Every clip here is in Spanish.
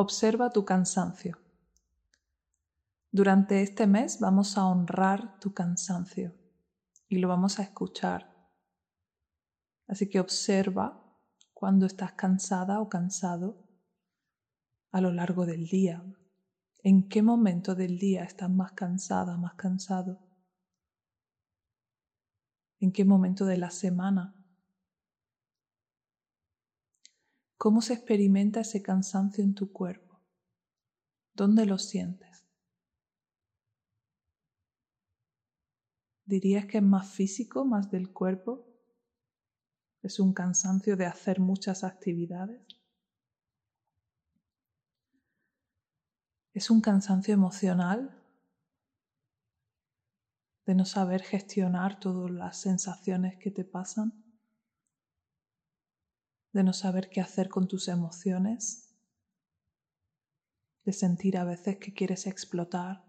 Observa tu cansancio. Durante este mes vamos a honrar tu cansancio y lo vamos a escuchar. Así que observa cuando estás cansada o cansado a lo largo del día. ¿En qué momento del día estás más cansada, más cansado? ¿En qué momento de la semana? ¿Cómo se experimenta ese cansancio en tu cuerpo? ¿Dónde lo sientes? ¿Dirías que es más físico, más del cuerpo? ¿Es un cansancio de hacer muchas actividades? ¿Es un cansancio emocional de no saber gestionar todas las sensaciones que te pasan? ¿De no saber qué hacer con tus emociones? ¿De sentir a veces que quieres explotar?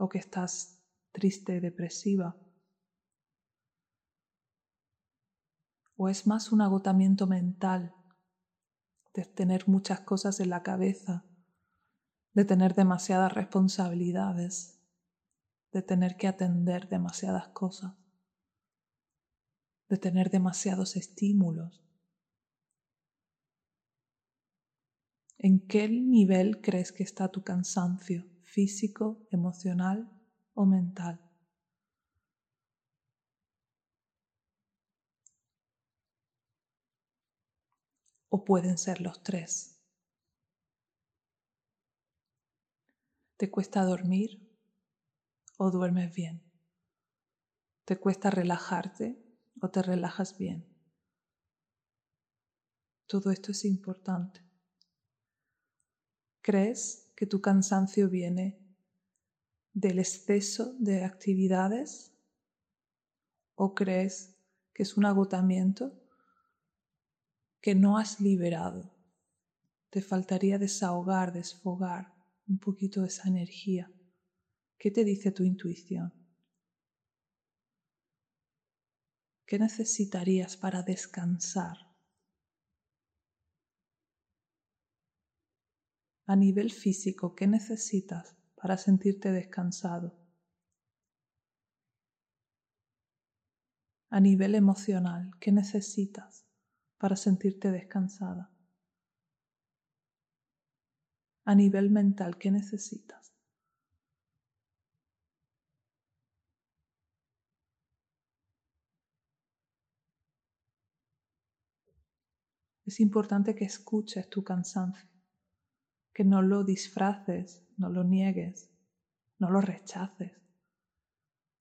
o que estás triste, depresiva. O es más un agotamiento mental de tener muchas cosas en la cabeza, de tener demasiadas responsabilidades, de tener que atender demasiadas cosas, de tener demasiados estímulos. ¿En qué nivel crees que está tu cansancio? físico, emocional o mental. O pueden ser los tres. ¿Te cuesta dormir o duermes bien? ¿Te cuesta relajarte o te relajas bien? Todo esto es importante. ¿Crees que tu cansancio viene del exceso de actividades o crees que es un agotamiento que no has liberado. Te faltaría desahogar, desfogar un poquito esa energía. ¿Qué te dice tu intuición? ¿Qué necesitarías para descansar? a nivel físico, ¿qué necesitas para sentirte descansado? A nivel emocional, ¿qué necesitas para sentirte descansada? A nivel mental, ¿qué necesitas? Es importante que escuches tu cansancio que no lo disfraces, no lo niegues, no lo rechaces,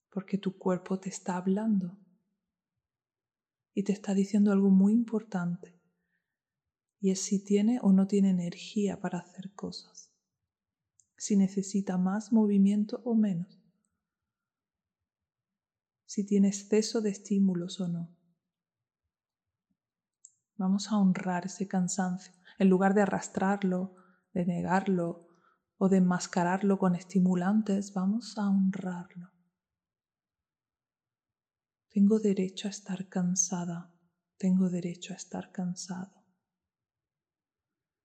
porque tu cuerpo te está hablando y te está diciendo algo muy importante, y es si tiene o no tiene energía para hacer cosas, si necesita más movimiento o menos, si tiene exceso de estímulos o no. Vamos a honrar ese cansancio en lugar de arrastrarlo de negarlo o de enmascararlo con estimulantes, vamos a honrarlo. Tengo derecho a estar cansada, tengo derecho a estar cansado.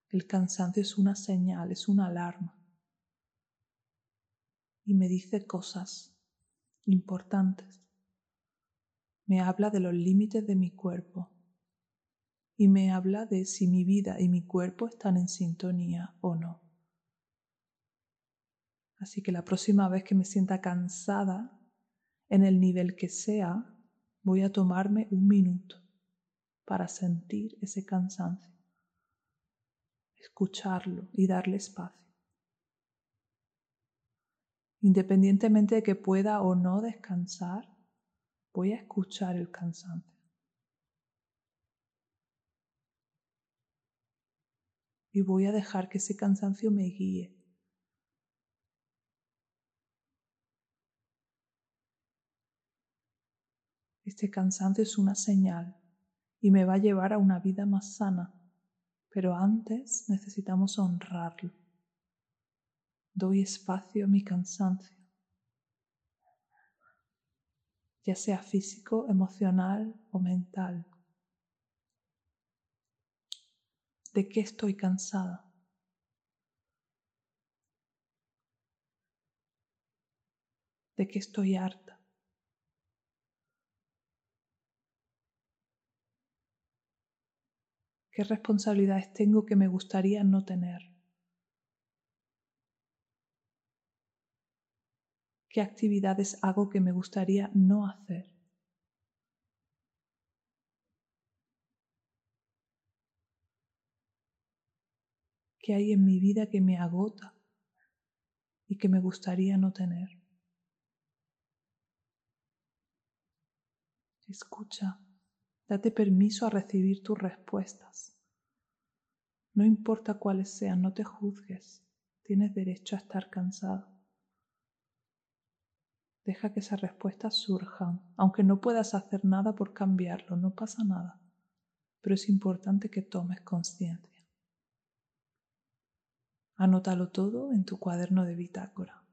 El cansancio es una señal, es una alarma. Y me dice cosas importantes. Me habla de los límites de mi cuerpo, y me habla de si mi vida y mi cuerpo están en sintonía o no. Así que la próxima vez que me sienta cansada, en el nivel que sea, voy a tomarme un minuto para sentir ese cansancio, escucharlo y darle espacio. Independientemente de que pueda o no descansar, voy a escuchar el cansancio. Y voy a dejar que ese cansancio me guíe. Este cansancio es una señal y me va a llevar a una vida más sana, pero antes necesitamos honrarlo. Doy espacio a mi cansancio, ya sea físico, emocional o mental. ¿De qué estoy cansada? ¿De qué estoy harta? ¿Qué responsabilidades tengo que me gustaría no tener? ¿Qué actividades hago que me gustaría no hacer? ¿Qué hay en mi vida que me agota y que me gustaría no tener? Escucha. Date permiso a recibir tus respuestas. No importa cuáles sean, no te juzgues. Tienes derecho a estar cansado. Deja que esas respuestas surjan, aunque no puedas hacer nada por cambiarlo, no pasa nada. Pero es importante que tomes conciencia. Anótalo todo en tu cuaderno de bitácora.